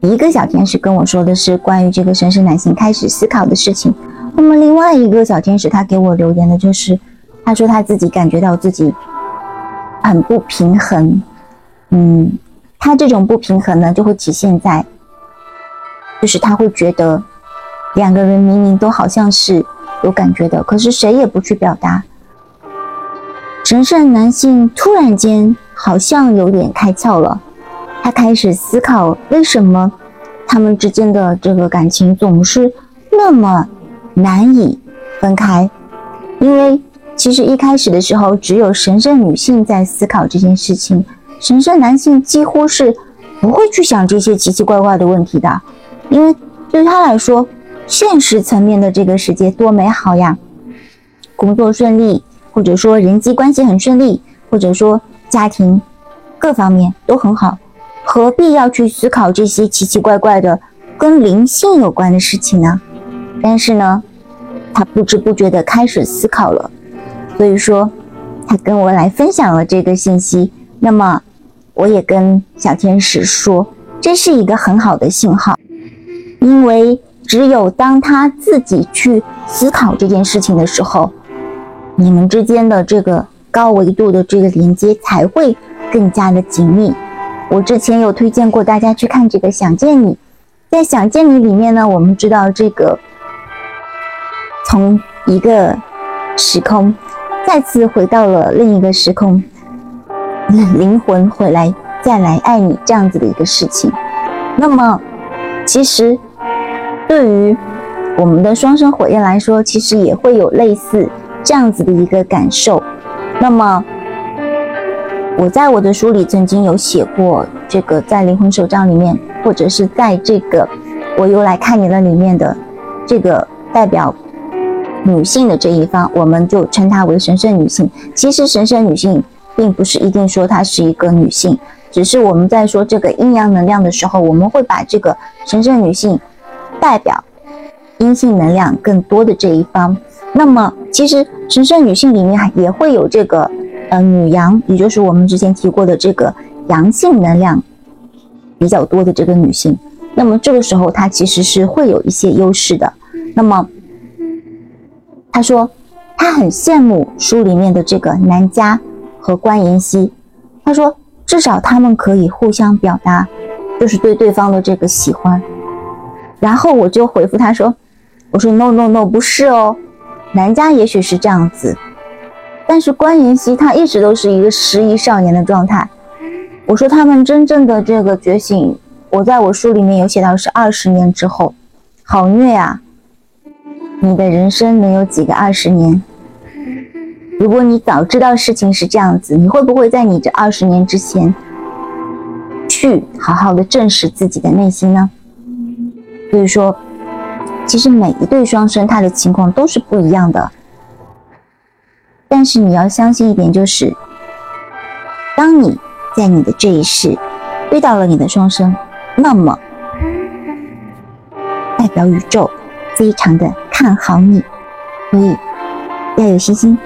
一个小天使跟我说的是关于这个神圣男性开始思考的事情，那么另外一个小天使他给我留言的就是，他说他自己感觉到自己很不平衡，嗯，他这种不平衡呢就会体现在，就是他会觉得两个人明明都好像是有感觉的，可是谁也不去表达。神圣男性突然间好像有点开窍了。他开始思考，为什么他们之间的这个感情总是那么难以分开？因为其实一开始的时候，只有神圣女性在思考这件事情，神圣男性几乎是不会去想这些奇奇怪怪的问题的。因为对他来说，现实层面的这个世界多美好呀，工作顺利，或者说人际关系很顺利，或者说家庭各方面都很好。何必要去思考这些奇奇怪怪的跟灵性有关的事情呢？但是呢，他不知不觉的开始思考了，所以说他跟我来分享了这个信息。那么我也跟小天使说，这是一个很好的信号，因为只有当他自己去思考这件事情的时候，你们之间的这个高维度的这个连接才会更加的紧密。我之前有推荐过大家去看这个《想见你》，在《想见你》里面呢，我们知道这个从一个时空再次回到了另一个时空，灵魂回来再来爱你这样子的一个事情。那么，其实对于我们的双生火焰来说，其实也会有类似这样子的一个感受。那么。我在我的书里曾经有写过，这个在灵魂手账里面，或者是在这个我又来看你了里面的这个代表女性的这一方，我们就称她为神圣女性。其实神圣女性并不是一定说她是一个女性，只是我们在说这个阴阳能量的时候，我们会把这个神圣女性代表阴性能量更多的这一方。那么其实神圣女性里面也会有这个。呃，女阳，也就是我们之前提过的这个阳性能量比较多的这个女性，那么这个时候她其实是会有一些优势的。那么他说他很羡慕书里面的这个南家和关妍希，他说至少他们可以互相表达，就是对对方的这个喜欢。然后我就回复他说，我说 no no no 不是哦，南家也许是这样子。但是关妍希她一直都是一个十一少年的状态。我说他们真正的这个觉醒，我在我书里面有写到是二十年之后，好虐啊！你的人生能有几个二十年？如果你早知道事情是这样子，你会不会在你这二十年之前，去好好的正视自己的内心呢？所以说，其实每一对双生他的情况都是不一样的。但是你要相信一点，就是当你在你的这一世遇到了你的双生，那么代表宇宙非常的看好你，所以要有信心。